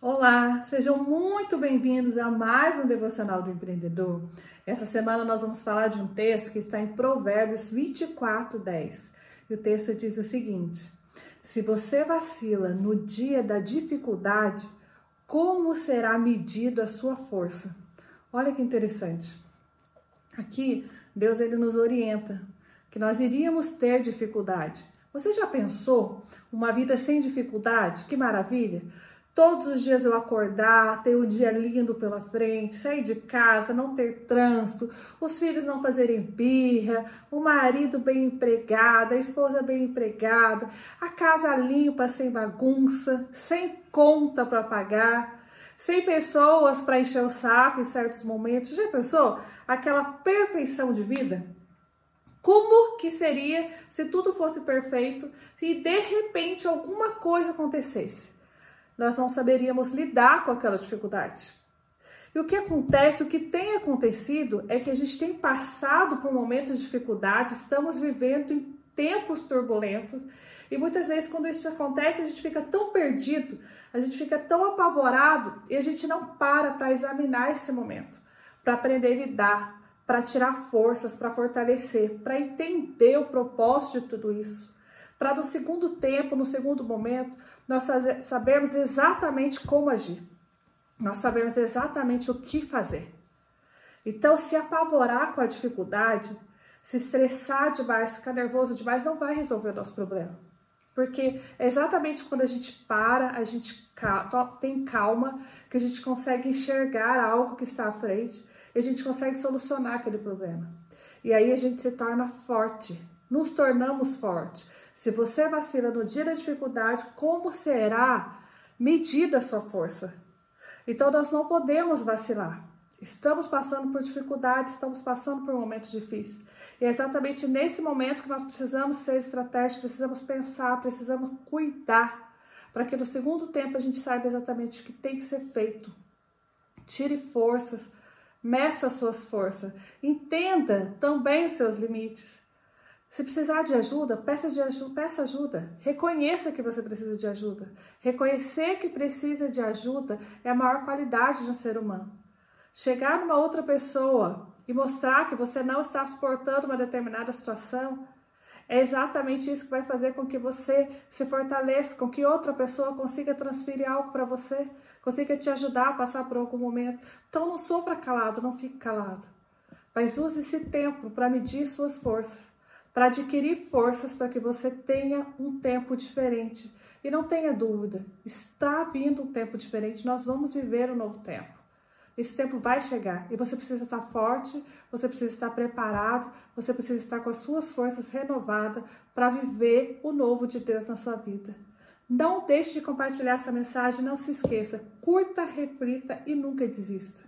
Olá, sejam muito bem-vindos a mais um Devocional do Empreendedor. Essa semana nós vamos falar de um texto que está em Provérbios 24, 10. E o texto diz o seguinte: Se você vacila no dia da dificuldade, como será medida a sua força? Olha que interessante. Aqui, Deus ele nos orienta que nós iríamos ter dificuldade. Você já pensou uma vida sem dificuldade? Que maravilha! Todos os dias eu acordar, ter o um dia lindo pela frente, sair de casa, não ter trânsito, os filhos não fazerem birra, o marido bem empregado, a esposa bem empregada, a casa limpa, sem bagunça, sem conta para pagar, sem pessoas para encher o saco em certos momentos. Já pensou? Aquela perfeição de vida? Como que seria se tudo fosse perfeito e de repente alguma coisa acontecesse? Nós não saberíamos lidar com aquela dificuldade. E o que acontece, o que tem acontecido é que a gente tem passado por momentos de dificuldade, estamos vivendo em tempos turbulentos e muitas vezes quando isso acontece a gente fica tão perdido, a gente fica tão apavorado e a gente não para para examinar esse momento, para aprender a lidar, para tirar forças, para fortalecer, para entender o propósito de tudo isso para no segundo tempo, no segundo momento, nós sabemos exatamente como agir. Nós sabemos exatamente o que fazer. Então, se apavorar com a dificuldade, se estressar demais, ficar nervoso demais, não vai resolver o nosso problema. Porque é exatamente quando a gente para, a gente tem calma, que a gente consegue enxergar algo que está à frente e a gente consegue solucionar aquele problema. E aí a gente se torna forte, nos tornamos fortes. Se você vacila no dia da dificuldade, como será medida a sua força? Então nós não podemos vacilar. Estamos passando por dificuldades, estamos passando por momentos difíceis. E é exatamente nesse momento que nós precisamos ser estratégicos, precisamos pensar, precisamos cuidar, para que no segundo tempo a gente saiba exatamente o que tem que ser feito. Tire forças, meça suas forças, entenda também os seus limites. Se precisar de ajuda, peça, de peça ajuda. Reconheça que você precisa de ajuda. Reconhecer que precisa de ajuda é a maior qualidade de um ser humano. Chegar numa outra pessoa e mostrar que você não está suportando uma determinada situação é exatamente isso que vai fazer com que você se fortaleça, com que outra pessoa consiga transferir algo para você, consiga te ajudar a passar por algum momento. Então não sofra calado, não fique calado. Mas use esse tempo para medir suas forças para adquirir forças para que você tenha um tempo diferente. E não tenha dúvida, está vindo um tempo diferente, nós vamos viver um novo tempo. Esse tempo vai chegar e você precisa estar forte, você precisa estar preparado, você precisa estar com as suas forças renovadas para viver o novo de Deus na sua vida. Não deixe de compartilhar essa mensagem, não se esqueça, curta, reflita e nunca desista.